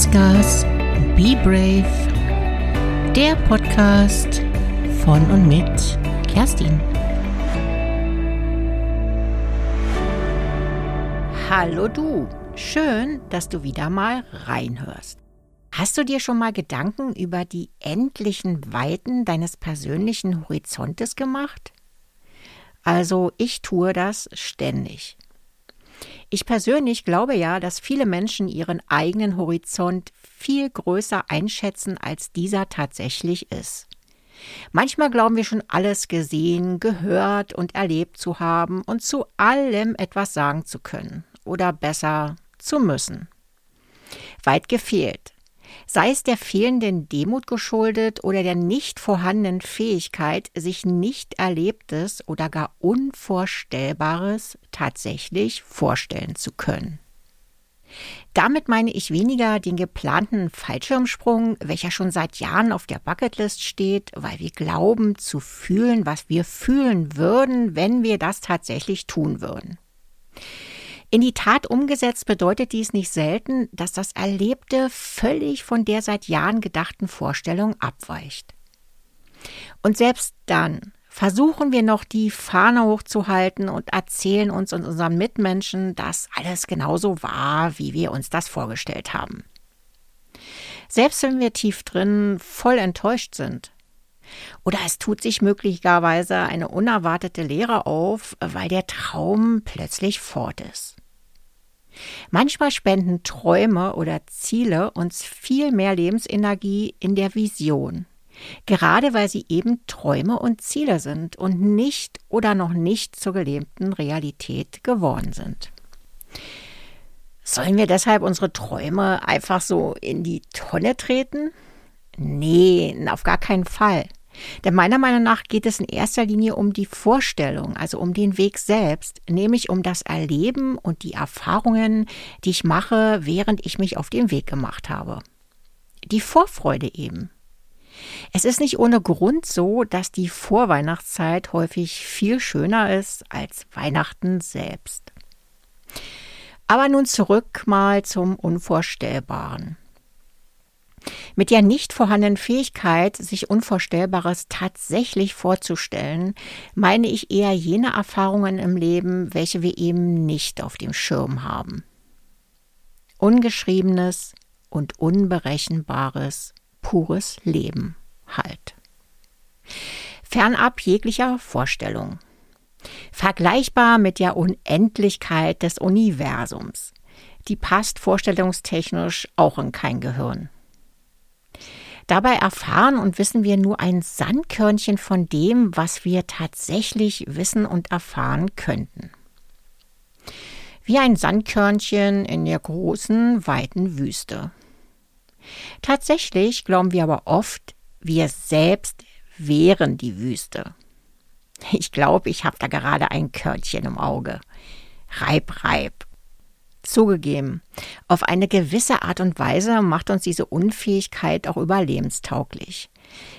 Gibt's Gas? Be Brave. Der Podcast von und mit Kerstin. Hallo du. Schön, dass du wieder mal reinhörst. Hast du dir schon mal Gedanken über die endlichen Weiten deines persönlichen Horizontes gemacht? Also ich tue das ständig. Ich persönlich glaube ja, dass viele Menschen ihren eigenen Horizont viel größer einschätzen, als dieser tatsächlich ist. Manchmal glauben wir schon alles gesehen, gehört und erlebt zu haben und zu allem etwas sagen zu können oder besser zu müssen. Weit gefehlt sei es der fehlenden Demut geschuldet oder der nicht vorhandenen Fähigkeit, sich nicht Erlebtes oder gar Unvorstellbares tatsächlich vorstellen zu können. Damit meine ich weniger den geplanten Fallschirmsprung, welcher schon seit Jahren auf der Bucketlist steht, weil wir glauben zu fühlen, was wir fühlen würden, wenn wir das tatsächlich tun würden. In die Tat umgesetzt bedeutet dies nicht selten, dass das Erlebte völlig von der seit Jahren gedachten Vorstellung abweicht. Und selbst dann versuchen wir noch die Fahne hochzuhalten und erzählen uns und unseren Mitmenschen, dass alles genauso war, wie wir uns das vorgestellt haben. Selbst wenn wir tief drin voll enttäuscht sind. Oder es tut sich möglicherweise eine unerwartete Leere auf, weil der Traum plötzlich fort ist. Manchmal spenden Träume oder Ziele uns viel mehr Lebensenergie in der Vision, gerade weil sie eben Träume und Ziele sind und nicht oder noch nicht zur gelebten Realität geworden sind. Sollen wir deshalb unsere Träume einfach so in die Tonne treten? Nee, auf gar keinen Fall. Denn meiner Meinung nach geht es in erster Linie um die Vorstellung, also um den Weg selbst, nämlich um das Erleben und die Erfahrungen, die ich mache, während ich mich auf den Weg gemacht habe. Die Vorfreude eben. Es ist nicht ohne Grund so, dass die Vorweihnachtszeit häufig viel schöner ist als Weihnachten selbst. Aber nun zurück mal zum Unvorstellbaren. Mit der nicht vorhandenen Fähigkeit, sich Unvorstellbares tatsächlich vorzustellen, meine ich eher jene Erfahrungen im Leben, welche wir eben nicht auf dem Schirm haben. Ungeschriebenes und unberechenbares, pures Leben halt. Fernab jeglicher Vorstellung. Vergleichbar mit der Unendlichkeit des Universums. Die passt vorstellungstechnisch auch in kein Gehirn. Dabei erfahren und wissen wir nur ein Sandkörnchen von dem, was wir tatsächlich wissen und erfahren könnten. Wie ein Sandkörnchen in der großen, weiten Wüste. Tatsächlich glauben wir aber oft, wir selbst wären die Wüste. Ich glaube, ich habe da gerade ein Körnchen im Auge. Reib, reib. Zugegeben, auf eine gewisse Art und Weise macht uns diese Unfähigkeit auch überlebenstauglich.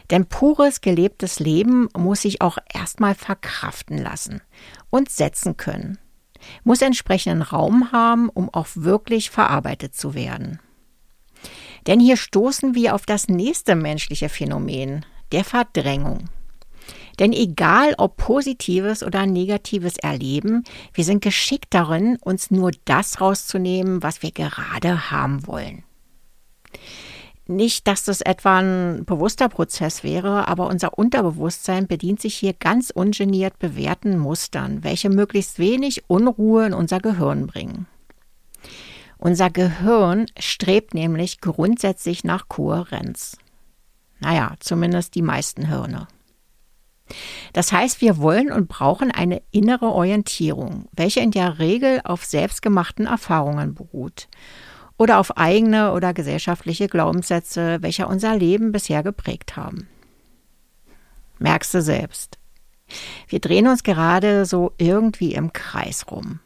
Denn pures gelebtes Leben muss sich auch erstmal verkraften lassen und setzen können, muss entsprechenden Raum haben, um auch wirklich verarbeitet zu werden. Denn hier stoßen wir auf das nächste menschliche Phänomen, der Verdrängung. Denn egal ob positives oder negatives Erleben, wir sind geschickt darin, uns nur das rauszunehmen, was wir gerade haben wollen. Nicht, dass das etwa ein bewusster Prozess wäre, aber unser Unterbewusstsein bedient sich hier ganz ungeniert bewährten Mustern, welche möglichst wenig Unruhe in unser Gehirn bringen. Unser Gehirn strebt nämlich grundsätzlich nach Kohärenz. Naja, zumindest die meisten Hirne. Das heißt, wir wollen und brauchen eine innere Orientierung, welche in der Regel auf selbstgemachten Erfahrungen beruht oder auf eigene oder gesellschaftliche Glaubenssätze, welche unser Leben bisher geprägt haben. Merkst du selbst. Wir drehen uns gerade so irgendwie im Kreis rum.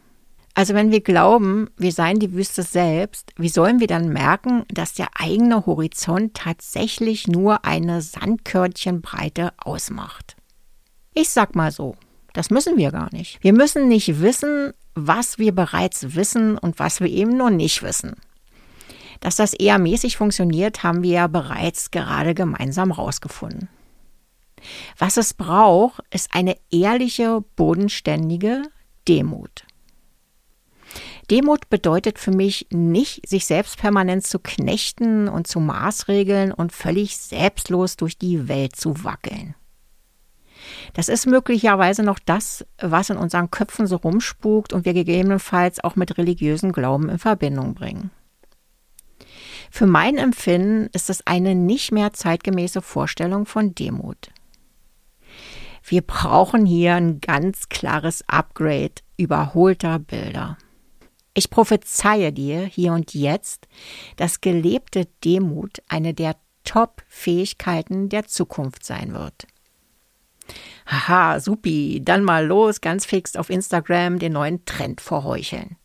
Also wenn wir glauben, wir seien die Wüste selbst, wie sollen wir dann merken, dass der eigene Horizont tatsächlich nur eine Sandkörnchenbreite ausmacht? Ich sag mal so, das müssen wir gar nicht. Wir müssen nicht wissen, was wir bereits wissen und was wir eben noch nicht wissen. Dass das eher mäßig funktioniert, haben wir ja bereits gerade gemeinsam rausgefunden. Was es braucht, ist eine ehrliche, bodenständige Demut. Demut bedeutet für mich nicht, sich selbst permanent zu knechten und zu maßregeln und völlig selbstlos durch die Welt zu wackeln. Das ist möglicherweise noch das, was in unseren Köpfen so rumspukt und wir gegebenenfalls auch mit religiösen Glauben in Verbindung bringen. Für mein Empfinden ist es eine nicht mehr zeitgemäße Vorstellung von Demut. Wir brauchen hier ein ganz klares Upgrade überholter Bilder. Ich prophezeie dir hier und jetzt, dass gelebte Demut eine der Top-Fähigkeiten der Zukunft sein wird. Haha, supi, dann mal los, ganz fix auf Instagram den neuen Trend verheucheln.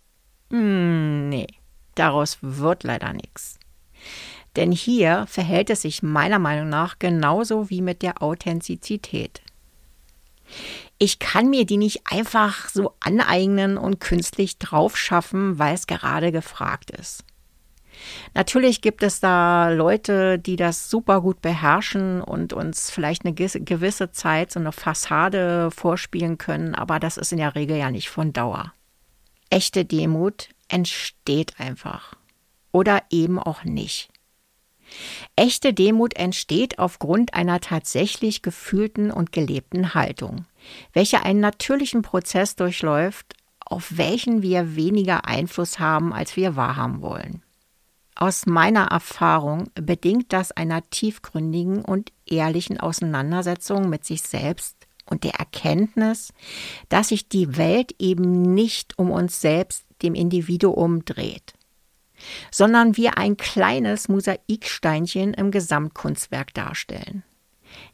Hm, nee, daraus wird leider nichts. Denn hier verhält es sich meiner Meinung nach genauso wie mit der Authentizität. Ich kann mir die nicht einfach so aneignen und künstlich drauf schaffen, weil es gerade gefragt ist. Natürlich gibt es da Leute, die das super gut beherrschen und uns vielleicht eine gewisse Zeit so eine Fassade vorspielen können, aber das ist in der Regel ja nicht von Dauer. Echte Demut entsteht einfach oder eben auch nicht. Echte Demut entsteht aufgrund einer tatsächlich gefühlten und gelebten Haltung, welche einen natürlichen Prozess durchläuft, auf welchen wir weniger Einfluss haben, als wir wahrhaben wollen. Aus meiner Erfahrung bedingt das einer tiefgründigen und ehrlichen Auseinandersetzung mit sich selbst und der Erkenntnis, dass sich die Welt eben nicht um uns selbst, dem Individuum, dreht sondern wir ein kleines Mosaiksteinchen im Gesamtkunstwerk darstellen.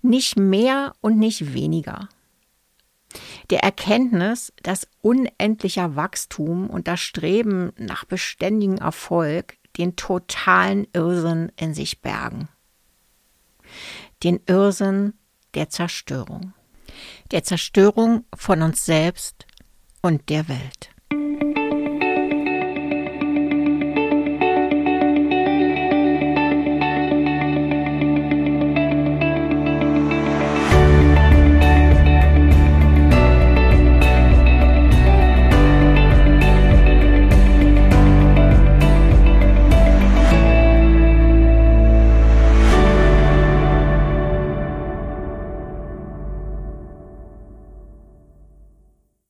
Nicht mehr und nicht weniger. Der Erkenntnis, dass unendlicher Wachstum und das Streben nach beständigem Erfolg den totalen Irrsinn in sich bergen. Den Irrsinn der Zerstörung. Der Zerstörung von uns selbst und der Welt.